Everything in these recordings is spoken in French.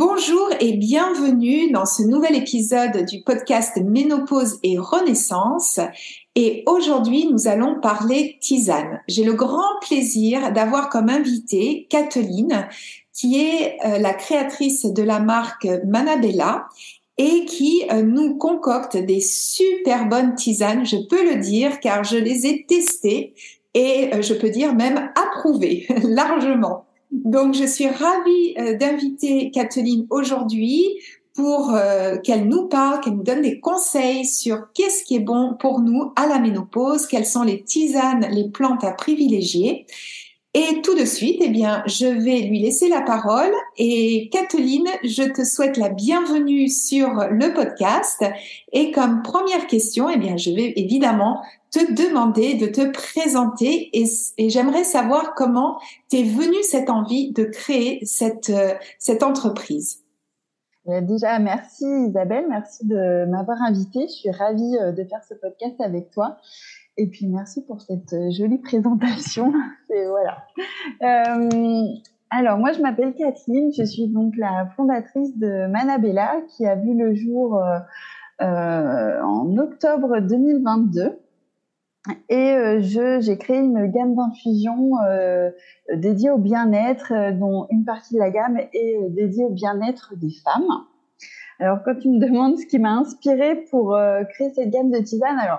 Bonjour et bienvenue dans ce nouvel épisode du podcast Ménopause et Renaissance. Et aujourd'hui, nous allons parler tisane. J'ai le grand plaisir d'avoir comme invitée Kathleen, qui est euh, la créatrice de la marque Manabella et qui euh, nous concocte des super bonnes tisanes, je peux le dire, car je les ai testées et euh, je peux dire même approuvées largement. Donc, je suis ravie euh, d'inviter Kathleen aujourd'hui pour euh, qu'elle nous parle, qu'elle nous donne des conseils sur qu'est-ce qui est bon pour nous à la ménopause, quelles sont les tisanes, les plantes à privilégier. Et tout de suite, eh bien, je vais lui laisser la parole. Et Kathleen, je te souhaite la bienvenue sur le podcast. Et comme première question, eh bien, je vais évidemment te demander de te présenter et, j'aimerais savoir comment t'es venue cette envie de créer cette, euh, cette entreprise. Déjà, merci Isabelle, merci de m'avoir invitée. Je suis ravie euh, de faire ce podcast avec toi. Et puis merci pour cette euh, jolie présentation. Voilà. alors moi, je m'appelle Kathleen. Je suis donc la fondatrice de Manabella, qui a vu le jour en octobre 2022. Et euh, j'ai créé une gamme d'infusions euh, dédiée au bien-être, euh, dont une partie de la gamme est dédiée au bien-être des femmes. Alors, quand tu me demandes ce qui m'a inspiré pour créer cette gamme de tisanes, alors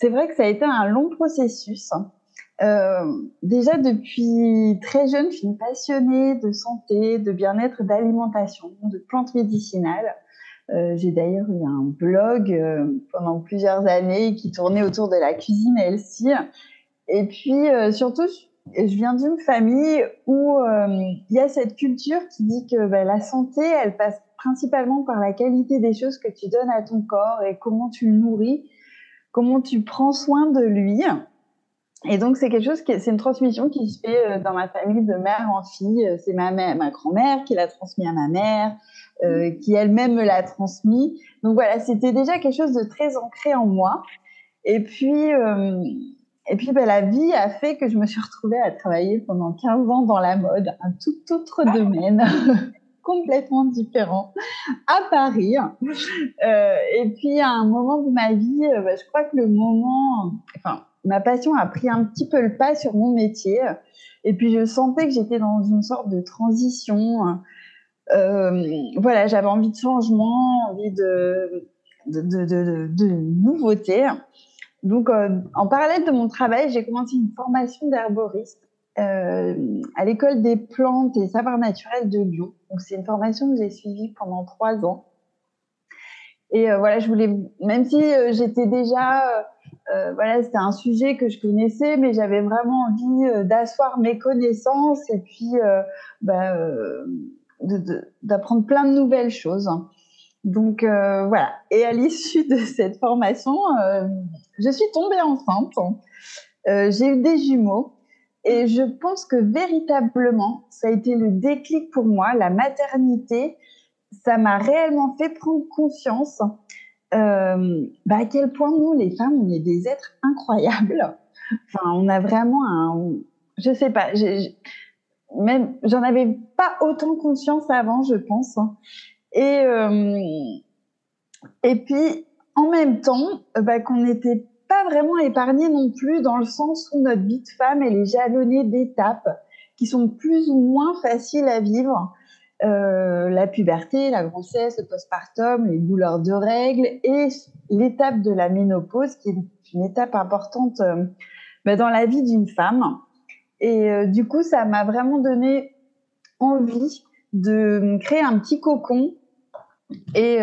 c'est vrai que ça a été un long processus. déjà depuis très jeune, je suis passionnée de santé, de bien-être, d'alimentation, de plantes médicinales. Euh, j'ai d'ailleurs eu un blog euh, pendant plusieurs années qui tournait autour de la cuisine healthy. Et puis euh, surtout, je viens d'une famille où il y a cette culture qui dit que bah, la santé, elle passe principalement par la qualité des choses que tu donnes à ton corps et comment tu le nourris, comment tu prends soin de lui. Et donc c'est quelque chose qui, c'est une transmission qui se fait dans ma famille de mère en fille. C'est ma mère, ma grand-mère qui l'a transmis à ma mère. Euh, qui elle-même me l'a transmis. Donc voilà, c'était déjà quelque chose de très ancré en moi. Et puis, euh, et puis bah, la vie a fait que je me suis retrouvée à travailler pendant 15 ans dans la mode, un tout autre domaine. complètement différent à Paris. Euh, et puis à un moment de ma vie, bah, je crois que le moment, enfin, ma passion a pris un petit peu le pas sur mon métier. Et puis je sentais que j'étais dans une sorte de transition euh, voilà, j'avais envie de changement, envie de, nouveautés. Donc, euh, en parallèle de mon travail, j'ai commencé une formation d'herboriste euh, à l'école des plantes et savoirs naturels de Lyon. Donc, c'est une formation que j'ai suivie pendant trois ans. Et euh, voilà, je voulais, même si euh, j'étais déjà, voilà, c'était un sujet que je connaissais, mais j'avais vraiment envie d'asseoir mes connaissances et puis, bah, d'apprendre plein de nouvelles choses. Donc voilà. Et à l'issue de cette formation, je suis tombée enceinte. J'ai eu des jumeaux. Et je pense que véritablement, ça a été le déclic pour moi, la maternité. Ça m'a réellement fait prendre conscience euh, bah à quel point nous, les femmes, on est des êtres incroyables. Enfin, on a vraiment un, je sais pas, même j'en avais pas autant conscience avant, je pense. Et euh, et puis, en même temps, bah, qu'on n'était pas vraiment épargné non plus dans le sens où notre vie de femme, elle est jalonnée d'étapes qui sont plus ou moins faciles à vivre. Euh, la puberté, la grossesse, le postpartum, les douleurs de règles et l'étape de la ménopause qui est une étape importante euh, bah, dans la vie d'une femme. Et euh, du coup, ça m'a vraiment donné envie de créer un petit cocon et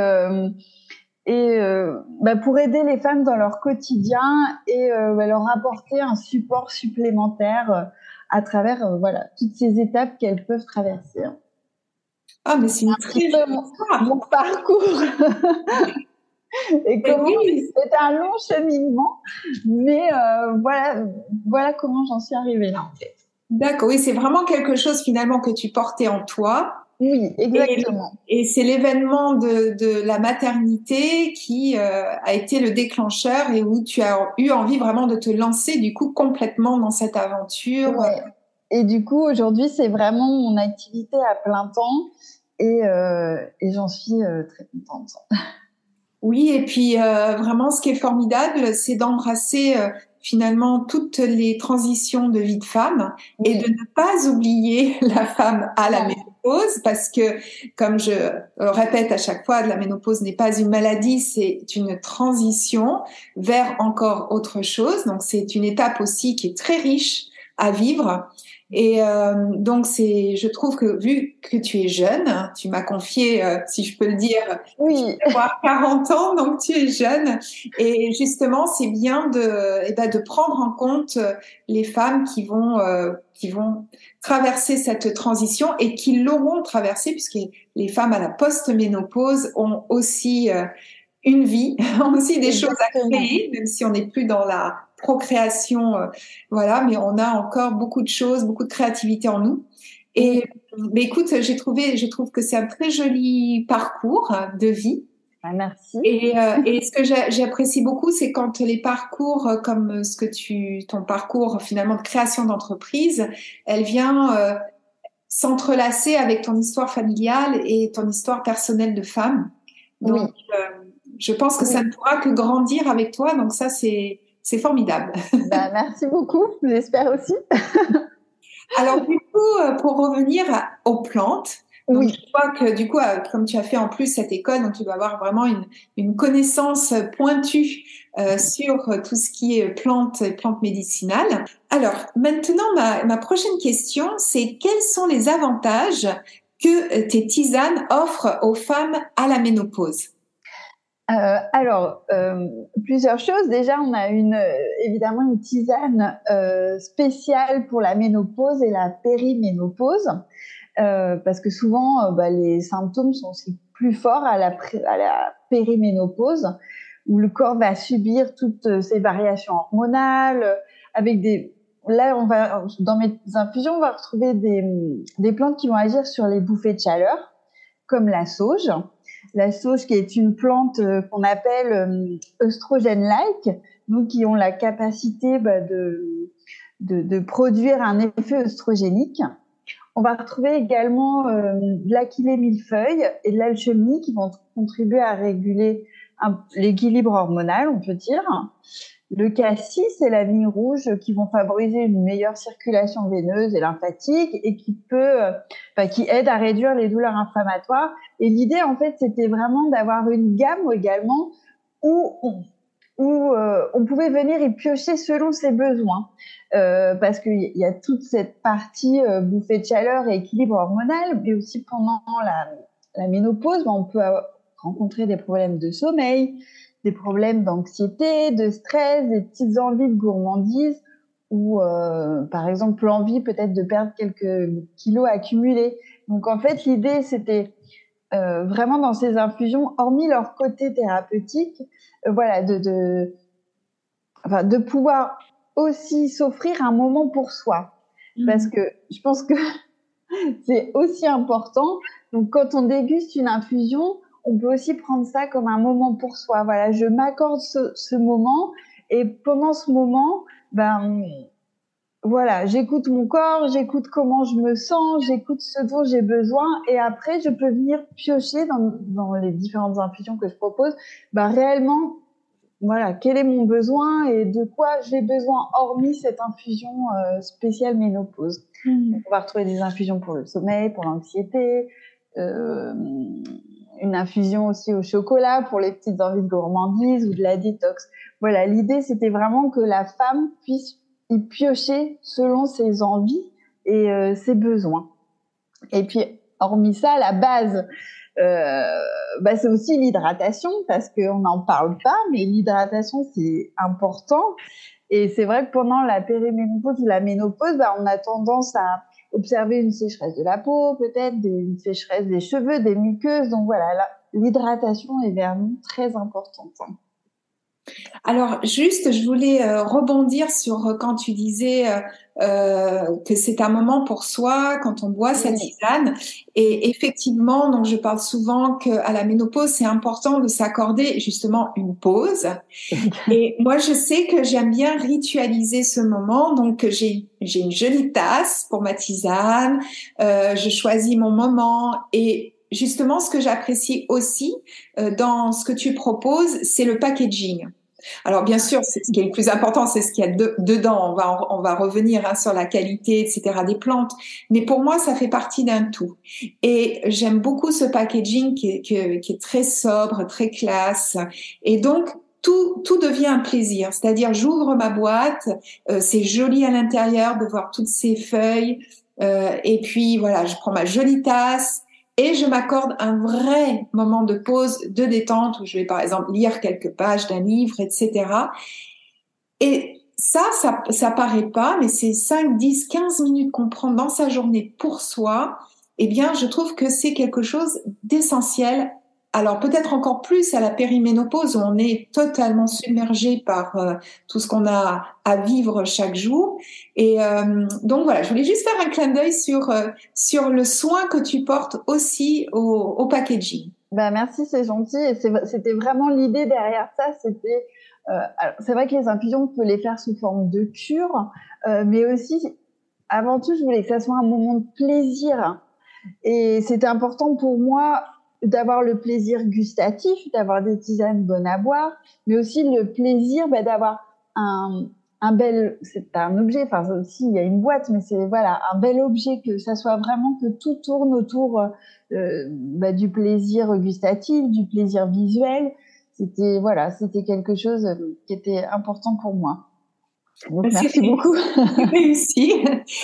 et euh, bah, pour aider les femmes dans leur quotidien et euh, bah, leur apporter un support supplémentaire euh, à travers voilà toutes ces étapes qu'elles peuvent traverser. Ah mais c'est une très mon, mon parcours. et comment c'est un long cheminement, mais voilà voilà comment j'en suis arrivée là en fait. D'accord, oui, c'est vraiment quelque chose finalement que tu portais en toi oui, exactement. Et, et c'est l'événement de, de, la maternité qui euh, a été le déclencheur et où tu as eu envie vraiment de te lancer du coup complètement dans cette aventure. Ouais. Et du coup, aujourd'hui, c'est vraiment mon activité à plein temps et, euh, et j'en suis euh, très contente. Oui, et puis vraiment, ce qui est formidable, c'est d'embrasser finalement toutes les transitions de vie de femme oui. et de ne pas oublier la femme à la parce que, comme je répète à chaque fois, la ménopause n'est pas une maladie, c'est une transition vers encore autre chose. Donc, c'est une étape aussi qui est très riche à vivre. Et euh, donc c'est, je trouve que vu que tu es jeune, tu m'as confié, euh, si je peux le dire, oui. avoir 40 ans, donc tu es jeune. Et justement, c'est bien de, eh ben, de prendre en compte les femmes qui vont, euh, qui vont traverser cette transition et qui l'auront traversée, puisque les femmes à la post-ménopause ont aussi euh, une vie, ont aussi des Exactement. choses à créer, même si on n'est plus dans la procréation, euh, voilà, mais on a encore beaucoup de choses, beaucoup de créativité en nous. Et mais écoute, j'ai trouvé, je trouve que c'est un très joli parcours de vie. Ah, merci. Et, euh, et ce que j'apprécie beaucoup, c'est quand les parcours, euh, comme ce que tu, ton parcours finalement de création d'entreprise, elle vient euh, s'entrelacer avec ton histoire familiale et ton histoire personnelle de femme. Donc, oui. euh, je pense que oui. ça ne pourra que grandir avec toi. Donc ça, c'est c'est formidable. Bah, merci beaucoup, j'espère aussi. Alors du coup, euh, pour revenir aux plantes, donc, oui. je crois que du coup, euh, comme tu as fait en plus cette école, donc tu dois avoir vraiment une, une connaissance pointue euh, sur tout ce qui est plantes, plantes médicinales. Alors maintenant, ma, ma prochaine question, c'est quels sont les avantages que tes tisanes offrent aux femmes à la ménopause? Euh, alors, euh, plusieurs choses. Déjà, on a une, évidemment une tisane euh, spéciale pour la ménopause et la périménopause, euh, parce que souvent, euh, bah, les symptômes sont aussi plus forts à la, périménopause, où le corps va subir toutes ces variations hormonales, avec des... Là, dans mes infusions, on va retrouver des plantes qui vont agir sur les bouffées de chaleur, comme la sauge la sauge qui est une plante euh, qu'on appelle euh, œstrogène-like, donc qui ont la capacité bah, de, de, produire un effet œstrogénique. On va retrouver également euh, de l'aquilée millefeuille et de l'alchimie qui vont contribuer à réguler l'équilibre hormonal, on peut dire. Le cassis et la vigne rouge qui vont favoriser une meilleure circulation veineuse et lymphatique et qui peut, enfin, qui aide à réduire les douleurs inflammatoires. Et l'idée, en fait, c'était vraiment d'avoir une gamme également où on, où euh, on pouvait venir y piocher selon ses besoins, euh, parce qu'il y a toute cette partie euh, bouffée de chaleur et équilibre hormonal, mais aussi pendant la, la ménopause, on peut rencontrer des problèmes de sommeil, des problèmes d'anxiété, de stress, des petites envies de gourmandise ou euh, par exemple l'envie peut-être de perdre quelques kilos accumulés. Donc en fait l'idée c'était euh, vraiment dans ces infusions, hormis leur côté thérapeutique, euh, voilà de, de, enfin, de pouvoir aussi s'offrir un moment pour soi. Mmh. Parce que je pense que c'est aussi important. Donc quand on déguste une infusion, on peut aussi prendre ça comme un moment pour soi. Voilà, je m'accorde ce, ce, moment et pendant ce moment, ben voilà, j'écoute mon corps, j'écoute comment je me sens, j'écoute ce dont j'ai besoin et après je peux venir piocher dans, dans les différentes infusions que je propose, bah réellement voilà, quel est mon besoin et de quoi j'ai besoin hormis cette infusion euh, spéciale ménopause. Mmh. On va retrouver des infusions pour le sommeil, pour l'anxiété, euh, une infusion aussi au chocolat pour les petites envies de gourmandise ou de la détox. Voilà, l'idée c'était vraiment que la femme puisse y piocher selon ses envies et euh, ses besoins. Et puis, hormis ça, la base, euh, bah, c'est aussi l'hydratation parce qu'on n'en parle pas, mais l'hydratation c'est important. Et c'est vrai que pendant la périménopause ou la ménopause, bah, on a tendance à observer une sécheresse de la peau, peut-être une sécheresse des cheveux, des muqueuses. Donc voilà, l'hydratation est vraiment très importante. Alors juste, je voulais euh, rebondir sur euh, quand tu disais euh, que c'est un moment pour soi quand on boit sa tisane. Et effectivement, donc je parle souvent qu'à la ménopause, c'est important de s'accorder justement une pause. et moi, je sais que j'aime bien ritualiser ce moment. Donc j'ai j'ai une jolie tasse pour ma tisane. je choisis mon moment et justement, ce que j'apprécie aussi euh, dans ce que tu proposes, c'est le packaging. Alors bien sûr, ce qui est le plus important, c'est ce qu'il y a dedans. On va, on va revenir hein, sur la qualité, etc. des plantes. Mais pour moi, ça fait partie d'un tout. Et j'aime beaucoup ce packaging qui est, très sobre, très classe. Et donc, tout, tout devient un plaisir. C'est-à-dire, j'ouvre ma boîte, euh, c'est joli à l'intérieur de voir toutes ces feuilles. Euh, et puis voilà, je prends ma jolie tasse, et je m'accorde un vrai moment de pause, de détente, où je vais par exemple lire quelques pages d'un livre, etc. Et ça, ça, ça paraît pas, mais c'est 5, 10, 15 minutes qu'on prend dans sa journée pour soi, eh bien, je trouve que c'est quelque chose d'essentiel alors peut-être encore plus à la périménopause où on est totalement submergé par euh, tout ce qu'on a à vivre chaque jour. Et euh, donc voilà, je voulais juste faire un clin d'œil sur euh, sur le soin que tu portes aussi au, packaging. Ben merci, c'est gentil. Et c'était vraiment l'idée derrière ça. C'était c'est vrai que les infusions, on peut les faire sous forme de cure, mais aussi avant tout, je voulais que ça soit un moment de plaisir. Et c'était important pour moi d'avoir le plaisir gustatif, d'avoir des tisanes bonnes à boire, mais aussi le plaisir bah, d'avoir un, un bel, c'est un objet, enfin aussi il y a une boîte, mais c'est voilà un bel objet que ça soit vraiment que tout tourne autour euh, bah, du plaisir gustatif, du plaisir visuel. C'était voilà, c'était quelque chose qui était important pour moi. Donc, merci beaucoup. réussi.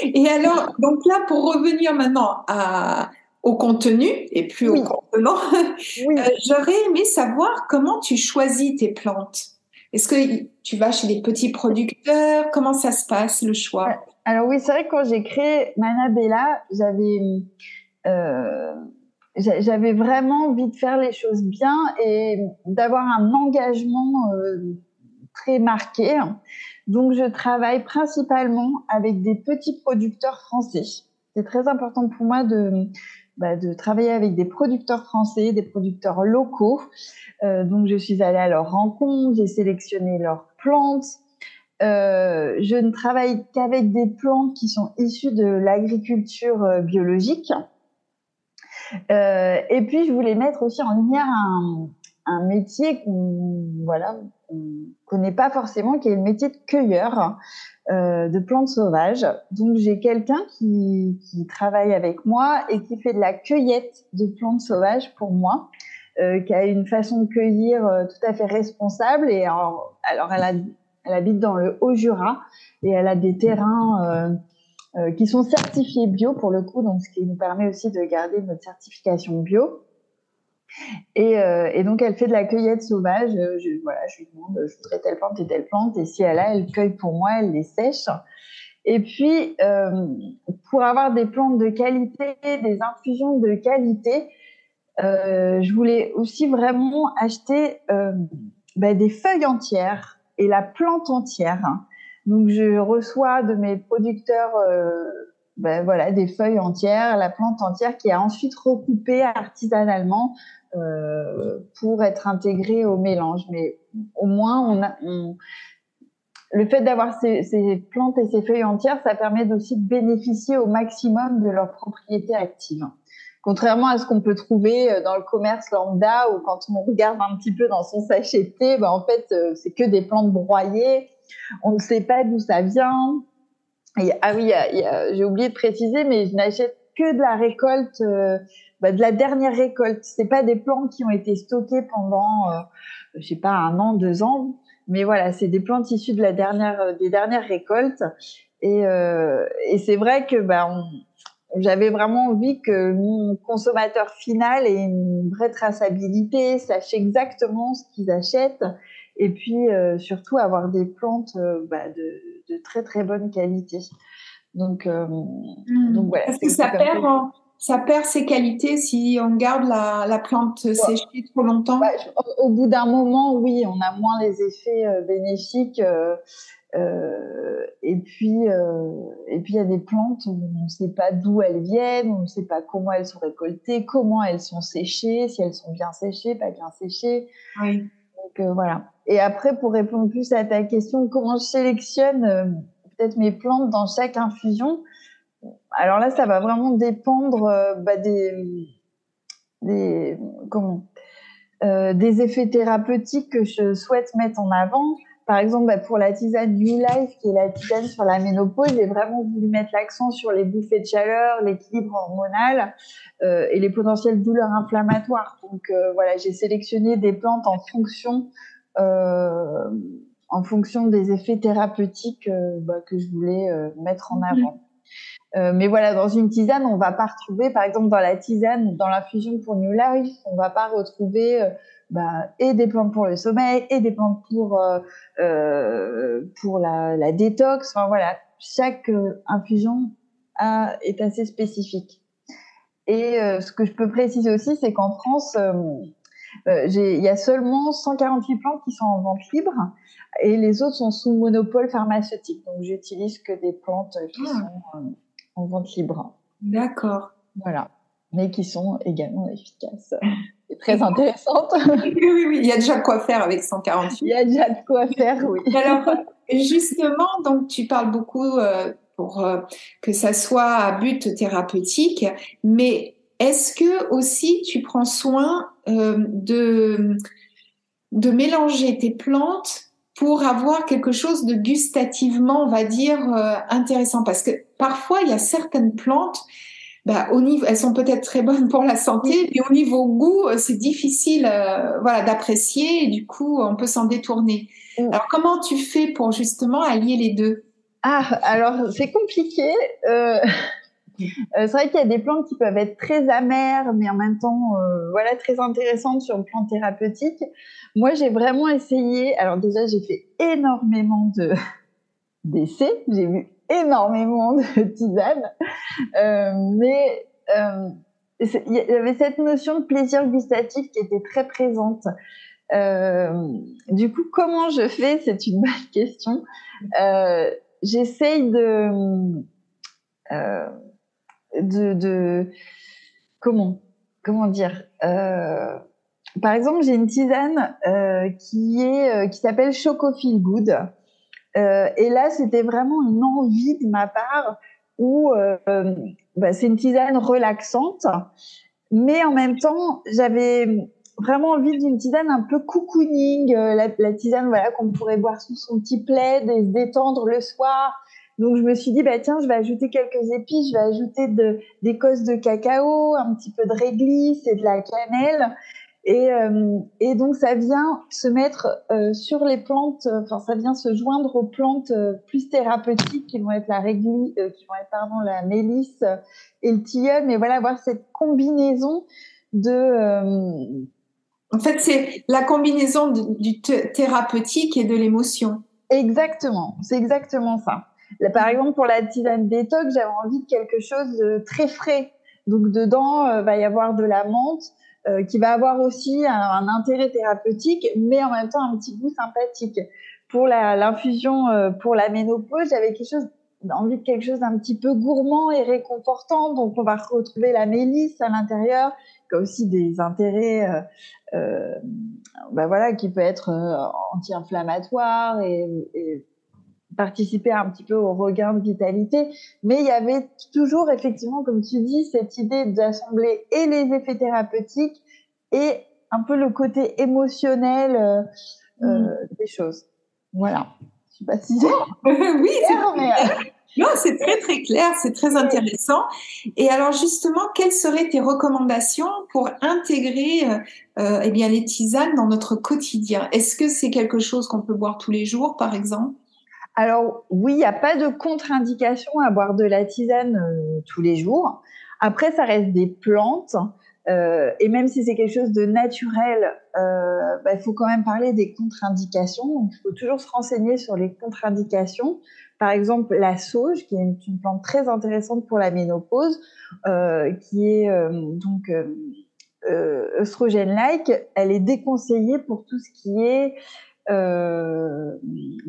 Et alors, donc là, pour revenir maintenant à, au contenu et plus au contenant. Euh, j'aurais aimé savoir comment tu choisis tes plantes. Est-ce que tu vas chez les petits producteurs? Comment ça se passe le choix? Euh, Alors oui, c'est vrai que quand j'ai créé Manabella, j'avais euh, j'avais vraiment envie de faire les choses bien et d'avoir un engagement très marqué. Donc je travaille principalement avec des petits producteurs français. C'est très important pour moi de bah, de travailler avec des producteurs français, des producteurs locaux. Euh, donc, je suis allée à leur rencontre, j'ai sélectionné leurs plantes. Euh, je ne travaille qu'avec des plantes qui sont issues de l'agriculture euh, biologique. et puis, je voulais mettre aussi en lumière un, métier qu'on voilà, on connaît pas forcément, qui est le métier de cueilleur. Euh, de plantes sauvages. Donc j'ai quelqu'un qui, travaille avec moi et qui fait de la cueillette de plantes sauvages pour moi, euh, qui a une façon de cueillir euh, tout à fait responsable. Et alors, elle, elle, habite dans le Haut-Jura et elle a des terrains qui sont certifiés bio pour le coup, donc ce qui nous permet aussi de garder notre certification bio. Et, euh, et, donc, elle fait de la cueillette sauvage. Euh, je, voilà, je lui demande, je voudrais telle plante et telle plante. Et si elle a, elle cueille pour moi, elle les sèche. Et puis, euh, pour avoir des plantes de qualité, des infusions de qualité, je voulais aussi vraiment acheter ben, des feuilles entières et la plante entière. Donc, je reçois de mes producteurs ben, voilà, des feuilles entières, la plante entière qui est ensuite recoupée artisanalement euh, pour être intégré au mélange. Mais au moins, le fait d'avoir ces, plantes et ces feuilles entières, ça permet aussi de bénéficier au maximum de leurs propriétés actives. Contrairement à ce qu'on peut trouver euh, dans le commerce lambda ou quand on regarde un petit peu dans son sachet de thé, ben en fait, euh, c'est que des plantes broyées. On ne sait pas d'où ça vient. Ah oui, j'ai oublié de préciser, mais je n'achète que de la récolte, euh, bah, de la dernière récolte. C'est pas des plantes qui ont été stockées pendant, euh, je sais pas, un an, deux ans. Mais voilà, c'est des plantes issues de la dernière, des dernières récoltes. Et, et c'est vrai que bah, j'avais vraiment envie que mon consommateur final ait une vraie traçabilité, sache exactement ce qu'ils achètent, et puis euh, surtout avoir des plantes euh, bah, de, très très bonne qualité. Donc, euh, mmh. donc voilà. Parce que ça perd, ça perd ses qualités si on garde la, la plante séchée trop longtemps. Bah, au, bout d'un moment, oui, on a moins les effets bénéfiques. Euh, et puis, euh, et puis il y a des plantes où on ne sait pas d'où elles viennent, on ne sait pas comment elles sont récoltées, comment elles sont séchées, si elles sont bien séchées, pas bien séchées. Oui. Donc euh, voilà. Et après, pour répondre plus à ta question, comment je sélectionne euh, mes plantes dans chaque infusion Alors là, ça va vraiment dépendre euh, bah, des, des comment des effets thérapeutiques que je souhaite mettre en avant. Par exemple, bah, pour la tisane New Life, qui est la tisane sur la ménopause, j'ai vraiment voulu mettre l'accent sur les bouffées de chaleur, l'équilibre hormonal euh, et les potentielles douleurs inflammatoires. Donc euh, voilà, j'ai sélectionné des plantes en fonction, euh, en fonction des effets thérapeutiques euh, bah, que je voulais euh, mettre en mhm. avant. Euh, mais voilà, dans une tisane, on va pas retrouver, par exemple, dans la tisane, dans l'infusion pour New Life, on va pas retrouver bah, et des plantes pour le sommeil et des plantes pour euh, pour la, la, détox. Enfin voilà, chaque euh, infusion a, est assez spécifique. Et euh, ce que je peux préciser aussi, c'est qu'en France, il y a seulement 148 plantes qui sont en vente libre et les autres sont sous monopole pharmaceutique. Donc j'utilise que des plantes qui ah. sont en vente libre. D'accord. Voilà, mais qui sont également efficaces très intéressante. oui, oui, oui, il y a déjà de quoi faire avec 148. Il y a déjà de quoi faire, oui. Alors, justement, donc tu parles beaucoup euh, pour euh, que ça soit à but thérapeutique, mais est-ce que aussi tu prends soin euh, de, de mélanger tes plantes pour avoir quelque chose de gustativement, on va dire, intéressant Parce que parfois, il y a certaines plantes bah, au niveau, elles sont peut-être très bonnes pour la santé, mais au niveau goût, euh, c'est difficile, euh, voilà, d'apprécier. Et du coup, on peut s'en détourner. Mm. Alors, comment tu fais pour justement allier les deux? Ah, alors c'est compliqué. Euh... euh c'est vrai qu'il y a des plantes qui peuvent être très amères, mais en même temps, voilà, très intéressantes sur le plan thérapeutique. Moi, j'ai vraiment essayé. Alors déjà, j'ai fait énormément de d'essais. J'ai vu énormément de tisanes, euh, mais euh, il y avait cette notion de plaisir gustatif qui était très présente. Euh, du coup, comment je fais? C'est une bonne question. Euh, J'essaye de, euh, de, comment, comment dire Par exemple, j'ai une tisane qui est qui s'appelle Choco Feel Good. Euh, et là, c'était vraiment une envie de ma part où euh, bah, c'est une tisane relaxante, mais en même temps, j'avais vraiment envie d'une tisane un peu cocooning, euh, la, la, tisane voilà qu'on pourrait boire sous son petit plaid et se détendre le soir. Donc je me suis dit bah tiens, je vais ajouter quelques épices, je vais ajouter de, des cosses de cacao, un petit peu de réglisse et de la cannelle et, euh, et, donc ça vient se mettre euh, sur les plantes, enfin ça vient se joindre aux plantes euh, plus thérapeutiques qui vont être la régli, euh, qui vont être pardon la mélisse et le tilleul, mais voilà avoir cette combinaison de. En fait, c'est la combinaison du thérapeutique et de l'émotion. Exactement, c'est exactement ça. Par exemple, pour la tisane détox, j'avais envie de quelque chose de très frais. Donc dedans, va y avoir de la menthe, euh, qui va avoir aussi un, intérêt thérapeutique, mais en même temps un petit goût sympathique. Pour l'infusion euh, pour la ménopause, j'avais envie de quelque chose d'un petit peu gourmand et réconfortant. Donc, on va retrouver la mélisse à l'intérieur, qui a aussi des intérêts, euh, euh ben voilà, qui peut être anti-inflammatoire et, participer un petit peu au regain de vitalité. Mais il y avait toujours, effectivement, comme tu dis, cette idée d'assembler et les effets thérapeutiques et un peu le côté émotionnel euh, euh mm. des choses. Voilà. Je sais pas si oui, c'est Non, c'est très très clair, c'est très intéressant. Et alors justement, quelles seraient tes recommandations pour intégrer euh, euh, eh bien les tisanes dans notre quotidien? Est-ce que c'est quelque chose qu'on peut boire tous les jours, par exemple? Alors oui, il n'y a pas de contre-indication à boire de la tisane euh, tous les jours. Après, ça reste des plantes. Euh, et même si c'est quelque chose de naturel, euh, bah, il faut quand même parler des contre-indications. Il faut toujours se renseigner sur les contre-indications. Par exemple, la sauge, qui est une, plante très intéressante pour la ménopause, qui est donc œstrogène-like, elle est déconseillée pour tout ce qui est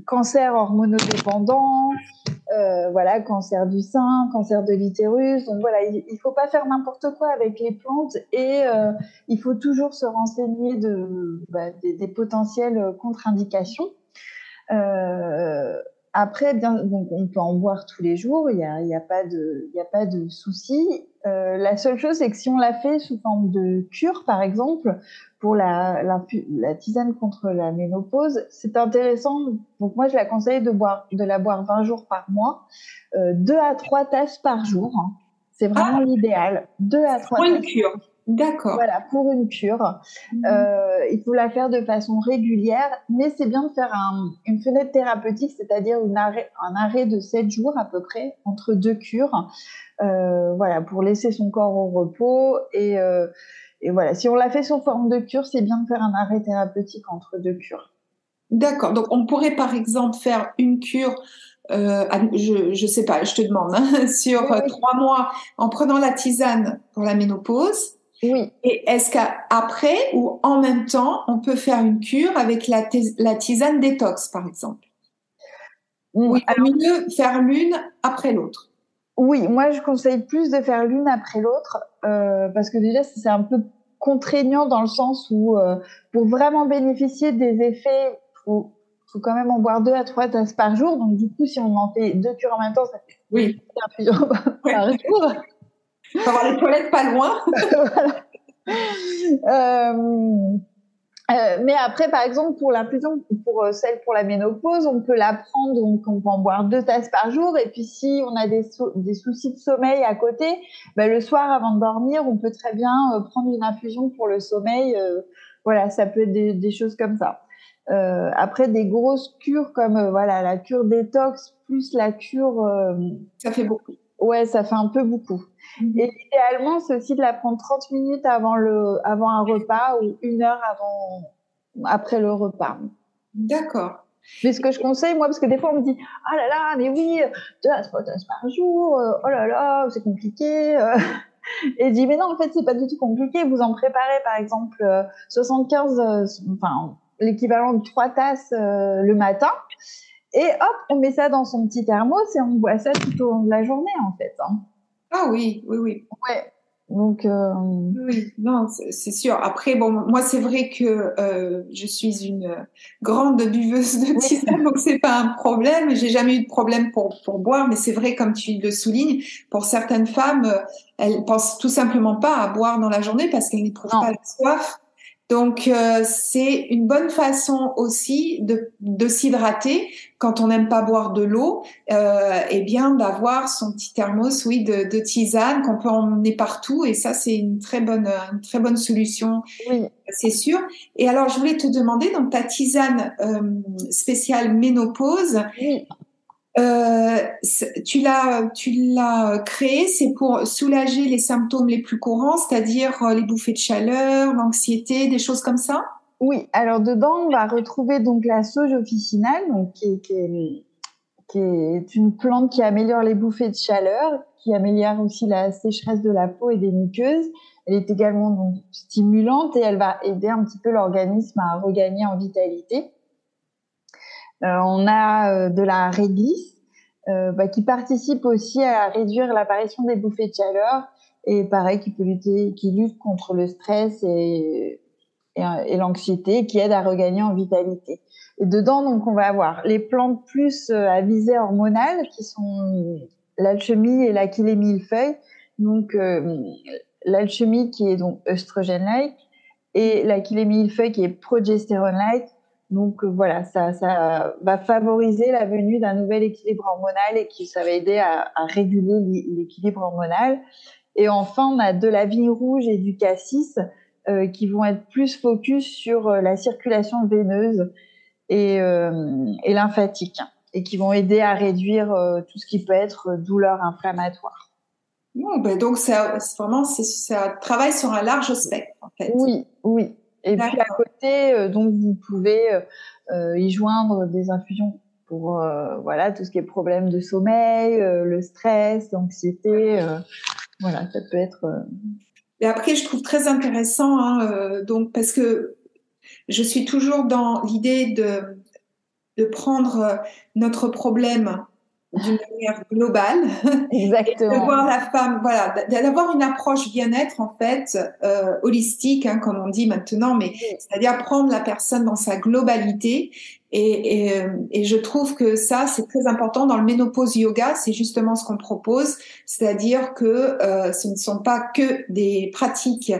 cancer hormonodépendant, voilà, cancer du sein, cancer de l'utérus. Donc voilà, il, ne faut pas faire n'importe quoi avec les plantes et il faut toujours se renseigner bah, des, potentielles contre-indications. Euh, après, bien, donc, on peut en boire tous les jours, il n'y a, y a, pas de, y a pas de souci. Euh, la seule chose, c'est que si on la fait sous forme de cure, par exemple, pour la, la, la tisane contre la ménopause, c'est intéressant. Donc moi, je la conseille de, boire, de la boire 20 jours par mois, euh, 2 à 3 tasses par jour. Hein. C'est vraiment ah. l'idéal. 2 à 3 tasses. cure. D'accord. Voilà, pour une cure. Mhm. Euh, il faut la faire de façon régulière, mais c'est bien de faire un, une fenêtre thérapeutique, c'est-à-dire arrêt, un arrêt de 7 jours à peu près entre deux cures, euh, voilà, pour laisser son corps au repos. Et, euh, et voilà, si on la fait sous forme de cure, c'est bien de faire un arrêt thérapeutique entre deux cures. D'accord. Donc, on pourrait par exemple faire une cure euh, je, je sais pas, je te demande, hein, sur trois mois en prenant la tisane pour la ménopause. Oui. Et est-ce qu'après ou en même temps, on peut faire une cure avec la, la tisane détox, par exemple Oui, alors mieux faire l'une après l'autre. Oui, moi je conseille plus de faire l'une après l'autre euh, parce que déjà c'est un peu contraignant dans le sens où euh, pour vraiment bénéficier des effets, faut, faut quand même en boire deux à trois tasses par jour. Donc du coup, si on en fait deux cures en même temps, ça fait oui. infusions par jour. Faut avoir les toilettes pas loin. Euh, euh, mais après, par exemple, pour l'infusion, pour euh, celle pour la ménopause, on peut la prendre, donc on peut en boire deux tasses par jour. Et puis, si on a des, des soucis de sommeil à côté, ben, le soir avant de dormir, on peut très bien prendre une infusion pour le sommeil. voilà, ça peut être des, des choses comme ça. après, des grosses cures comme voilà la cure détox plus la cure, ça fait beaucoup. Ouais, ça fait un peu beaucoup. Mhm. Et idéalement, c'est aussi de la prendre 30 minutes avant, le, avant un repas ou une heure avant, après le repas. D'accord. Mais ce que je conseille, moi, parce que des fois, on me dit, ah là là, mais oui, deux à trois tasses par jour, euh, oh là là, c'est compliqué. Euh. Et je dis, mais non, en fait, c'est pas du tout compliqué. Vous en préparez, par exemple, 75, euh, enfin, l'équivalent de trois tasses le matin. Et hop, on met ça dans son petit thermos et on boit ça tout au long de la journée, en fait. Hein. Ah oui, oui, oui. Ouais. Donc, euh... oui, non, c'est sûr. Après, bon, moi, c'est vrai que euh, je suis une grande buveuse de tisane, donc c'est pas un problème. J'ai jamais eu de problème pour pour boire, mais c'est vrai, comme tu le soulignes, pour certaines femmes, elles pensent tout simplement pas à boire dans la journée parce qu'elles n'éprouvent pas la soif. Donc euh, c'est une bonne façon aussi de, de s'hydrater quand on n'aime pas boire de l'eau, euh, et bien d'avoir son petit thermos, oui, de, de tisane qu'on peut emmener partout, et ça c'est une très bonne, une très bonne solution, oui. c'est sûr. Et alors je voulais te demander donc ta tisane euh, spéciale ménopause. Oui. Euh, tu l'as, tu l'as créé, c'est pour soulager les symptômes les plus courants, c'est-à-dire euh, les bouffées de chaleur, l'anxiété, des choses comme ça? Oui, alors dedans on va retrouver donc la sauge officinale, donc qui, qui, est, qui est une plante qui améliore les bouffées de chaleur, qui améliore aussi la sécheresse de la peau et des muqueuses. Elle est également donc stimulante et elle va aider un petit peu l'organisme à regagner en vitalité. Euh, on a euh, de la réglisse euh, bah, qui participe aussi à réduire l'apparition des bouffées de chaleur et pareil qui peut lutter, qui lutte contre le stress et, l'anxiété, qui aide à regagner en vitalité. Et dedans, donc, on va avoir les plantes plus à visée hormonale, qui sont l'alchimie et l'aquilémie millefeuille. Donc, l'alchimie qui est donc œstrogène-like et l'aquilémie millefeuille qui est progestérone-like. Donc voilà, ça, ça va favoriser la venue d'un nouvel équilibre hormonal et qui ça va aider à, à réguler l'équilibre hormonal. Et enfin, on a de la vigne rouge et du cassis euh, qui vont être plus focus sur euh, la circulation veineuse et, euh, et lymphatique et qui vont aider à réduire euh, tout ce qui peut être douleur inflammatoire. ben donc, c'est vraiment, ça travaille sur un large spectre, en fait. Oui, oui. Et puis à côté, donc vous pouvez y joindre des infusions pour voilà tout ce qui est problème de sommeil, le stress, l'anxiété. voilà, ça peut être et après, je trouve très intéressant, hein, euh, donc parce que je suis toujours dans l'idée de, de prendre euh, notre problème d'une manière globale. Exactement. de voir la femme, voilà, d'avoir une approche bien-être en fait euh, holistique, hein, comme on dit maintenant, mais c'est-à-dire prendre la personne dans sa globalité. Et, et, euh, et je trouve que ça, c'est très important dans le ménopause yoga. C'est justement ce qu'on propose, c'est-à-dire que euh, ce ne sont pas que des pratiques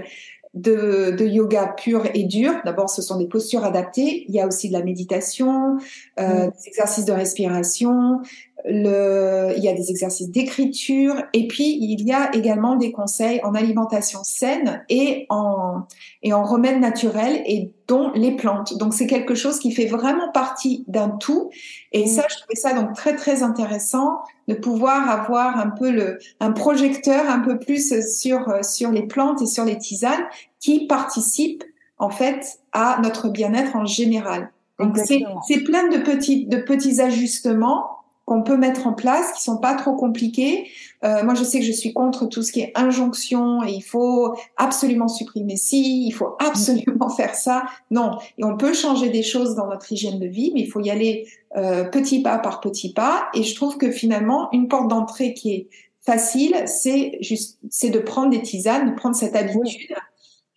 de, de, yoga pur et dur. D'abord, ce sont des postures adaptées. Il y a aussi de la méditation, euh, des exercices de respiration, le, il y a des exercices d'écriture et puis il y a également des conseils en alimentation saine et en, et en remède naturel et dont les plantes. Donc c'est quelque chose qui fait vraiment partie d'un tout et ça je trouvais ça donc très très intéressant de pouvoir avoir un peu le un projecteur un peu plus sur sur les plantes et sur les tisanes qui participent en fait à notre bien-être en général. Donc c'est plein de petits de petits ajustements qu'on peut mettre en place, qui sont pas trop compliqués. Euh, moi, je sais que je suis contre tout ce qui est injonction et il faut absolument supprimer ci, il faut absolument faire ça. Non, et on peut changer des choses dans notre hygiène de vie, mais il faut y aller euh, petit pas par petit pas. Et je trouve que finalement, une porte d'entrée qui est facile, c'est juste, c'est de prendre des tisanes, de prendre cette habitude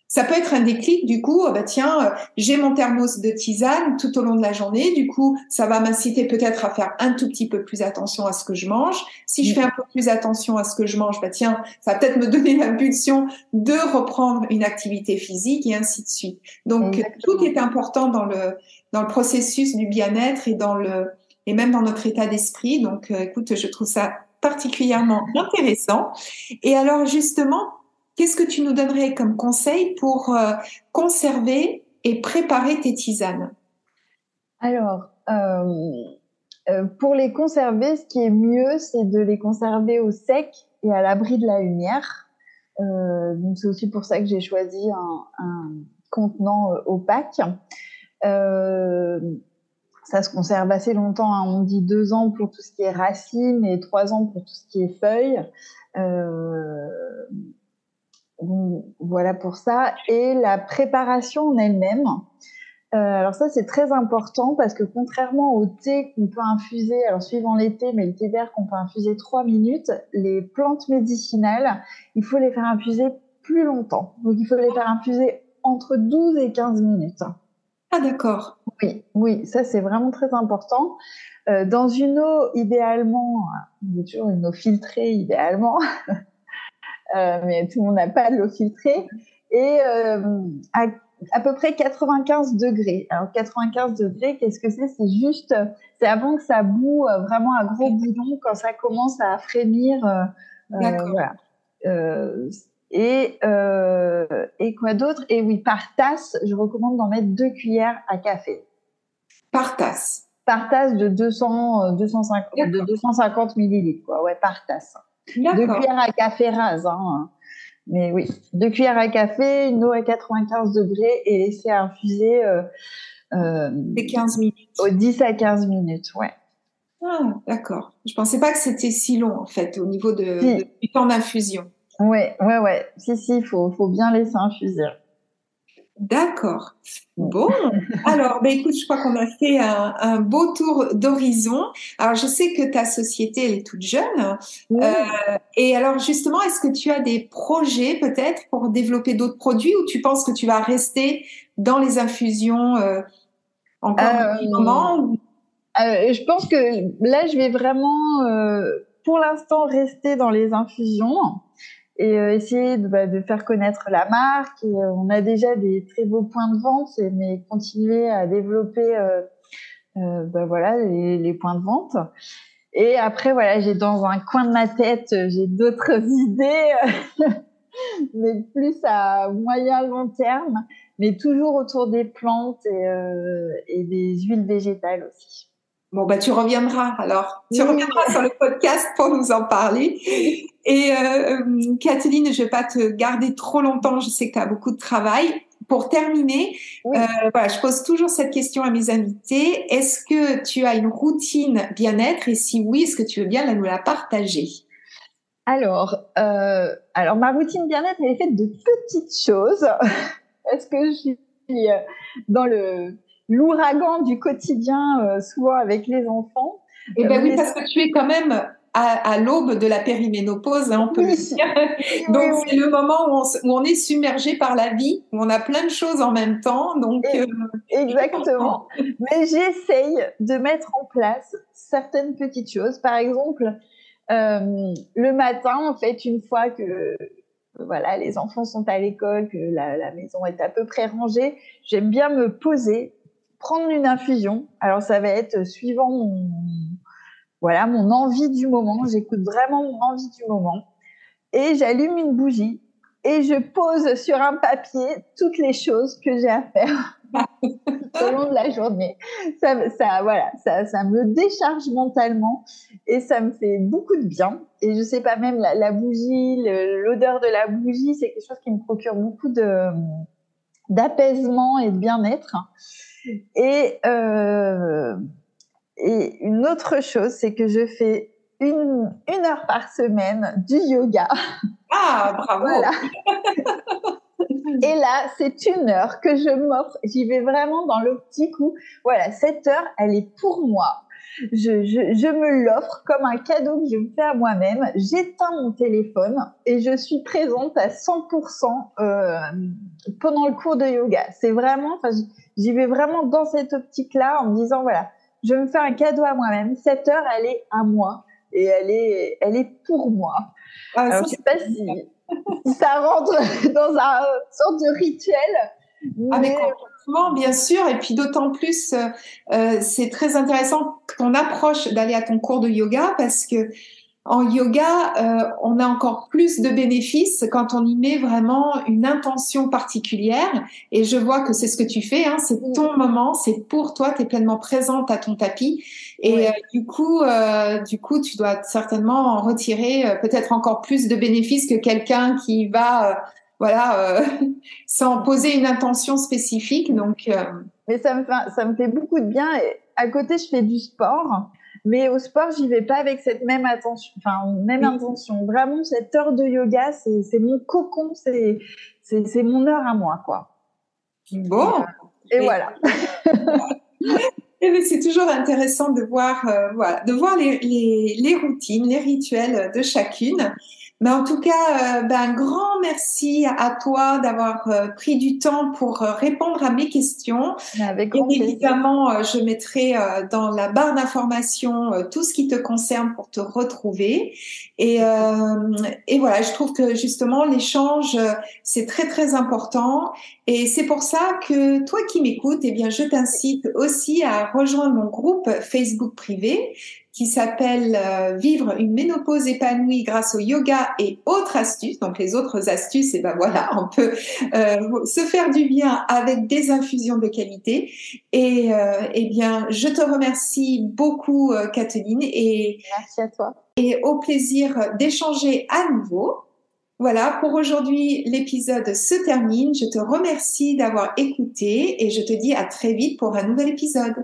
ça peut être un déclic, du coup, oh bah tiens, euh, j'ai mon thermos de tisane tout au long de la journée, du coup, ça va m'inciter peut-être à faire un tout petit peu plus attention à ce que je mange. Si je fais un peu plus attention à ce que je mange, bah tiens, ça va peut-être me donner l'impulsion de reprendre une activité physique et ainsi de suite. Donc, tout est important dans le, dans le processus du bien-être et dans le, et même dans notre état d'esprit. Donc, euh, écoute, je trouve ça particulièrement intéressant. Et alors, justement, Qu'est-ce que tu nous donnerais comme conseil pour euh, conserver et préparer tes tisanes? Alors, euh, euh, pour les conserver, ce qui est mieux, c'est de les conserver au sec et à l'abri de la lumière. c'est aussi pour ça que j'ai choisi un, contenant opaque. ça se conserve assez longtemps. Hein. On dit deux ans pour tout ce qui est racines et trois ans pour tout ce qui est feuilles. Voilà pour ça. Et la préparation en elle-même. Euh, alors ça, c'est très important parce que contrairement au thé qu'on peut infuser, alors suivant thés, mais le thé vert qu'on peut infuser trois minutes, les plantes médicinales, il faut les faire infuser plus longtemps. Donc il faut les faire infuser entre 12 et 15 minutes. Ah d'accord. Oui, oui, ça c'est vraiment très important. Euh, dans une eau, idéalement, toujours une eau filtrée, idéalement. Euh, mais tout le monde n'a pas de l'eau filtrée. Et euh, à, à, peu près 95 degrés. Alors 95 degrés, qu'est-ce que c'est? C'est juste, c'est avant que ça boue euh, vraiment à gros bouillon, quand ça commence à frémir. voilà. et, et quoi d'autre? Et oui, par tasse, je recommande d'en mettre deux cuillères à café. Par tasse Par tasse de 200, 250, de 250 millilitres, quoi. Ouais, par tasse. Deux cuillères à café rase. Hein. Mais oui, deux cuillères à café, une eau à 95 degrés et laisser infuser euh, euh, 15 minutes. Au 10 à 15 minutes, ouais. Ah, d'accord. Je pensais pas que c'était si long, en fait, au niveau de, du temps d'infusion. Ouais, ouais, ouais. Si, si, il faut, faut bien laisser infuser. D'accord. Bon, alors, ben écoute, je crois qu'on a fait un, beau tour d'horizon. Alors, je sais que ta société, elle est toute jeune. Euh, et alors, justement, est-ce que tu as des projets peut-être pour développer d'autres produits ou tu penses que tu vas rester dans les infusions euh, Encore un petit moment Je pense que là, je vais vraiment, pour l'instant, rester dans les infusions et essayer de, bah, de, faire connaître la marque. Et, on a déjà des très beaux points de vente, mais continuer à développer bah, voilà, les, les, points de vente. Et après, voilà, j'ai dans un coin de ma tête, j'ai d'autres idées, mais plus à moyen long terme, mais toujours autour des plantes et, euh, et des huiles végétales aussi. Bon, bah, tu reviendras alors. Tu reviendras sur le podcast pour nous en parler. Et euh, Kathleen, je vais pas te garder trop longtemps. Je sais que tu as beaucoup de travail pour terminer, euh, voilà, je pose toujours cette question à mes invités. Est-ce que tu as une routine bien-être? Et si oui, est-ce que tu veux bien nous la partager? Alors, euh, alors, ma routine bien-être, elle est faite de petites choses. Est-ce que je suis euh, dans le l'ouragan du quotidien, souvent avec les enfants Eh bien oui, parce que tu es quand même à, l'aube de la périménopause, hein, on peut le dire. Donc c'est le moment où on, est submergé par la vie, où on a plein de choses en même temps. Donc euh, exactement. Mais j'essaye de mettre en place certaines petites choses. Par exemple, euh, le matin, en fait, une fois que voilà, les enfants sont à l'école, que la, la, maison est à peu près rangée, j'aime bien me poser, prendre une infusion. Alors ça va être suivant mon, voilà mon envie du moment. J'écoute vraiment mon envie du moment. Et j'allume une bougie et je pose sur un papier toutes les choses que j'ai à faire au long de la journée. Ça, voilà, ça, ça me décharge mentalement et ça me fait beaucoup de bien. Et je sais pas, même la, la bougie, l'odeur de la bougie, c'est quelque chose qui me procure beaucoup d'apaisement et de bien-être. Et euh, et une autre chose, c'est que je fais une, une heure par semaine du yoga. Ah, bravo Et là, c'est une heure que je m'offre. J'y vais vraiment dans l'optique où, voilà, cette heure, elle est pour moi. Je, je, je me l'offre comme un cadeau que je me fais à moi-même. J'éteins mon téléphone et je suis présente à 100% euh, pendant le cours de yoga. C'est vraiment, enfin, j'y vais vraiment dans cette optique-là en me disant, voilà, je me fais un cadeau à moi-même. Cette heure, elle est à moi et elle est, elle est pour moi. Ah, Alors, je sais pas si, ça rentre dans un sorte de rituel. Avec ah, bien sûr. Et puis d'autant plus, euh, euh, c'est très intéressant ton approche d'aller à ton cours de yoga parce que en yoga, euh, on a encore plus de bénéfices quand on y met vraiment une intention particulière. Et je vois que c'est ce que tu fais, hein, c'est ton moment, c'est pour toi, tu es pleinement présente à ton tapis. Et euh, du coup, euh, du coup, tu dois certainement en retirer peut-être encore plus de bénéfices que quelqu'un qui va, voilà, sans poser une intention spécifique. Donc, mais ça me fait, ça me fait beaucoup de bien. Et à côté, je fais du sport. Mais au sport, j'y vais pas avec cette même attention, enfin même intention. Vraiment, cette heure de yoga, c'est mon cocon, c'est c'est mon heure à moi, quoi. Bon. Et, voilà. Et c'est toujours intéressant de voir, euh, voilà, de voir les, les, les, routines, les rituels de chacune. Mais en tout cas, euh, ben, un grand merci à toi d'avoir euh, pris du temps pour euh, répondre à mes questions. Avec évidemment, je mettrai dans la barre d'information tout ce qui te concerne pour te retrouver. Et, et voilà, je trouve que justement l'échange c'est très très important. Et c'est pour ça que toi qui m'écoutes, eh bien, je t'incite aussi à rejoindre mon groupe Facebook privé qui s'appelle euh, Vivre une ménopause épanouie grâce au yoga et autres astuces. Donc les autres astuces, et eh ben voilà, on peut euh, se faire du bien avec des infusions de qualité. Et euh, eh bien, je te remercie beaucoup. Et merci à toi. Et au plaisir d'échanger à nouveau. Voilà, pour aujourd'hui, l'épisode se termine. Je te remercie d'avoir écouté et je te dis à très vite pour un nouvel épisode.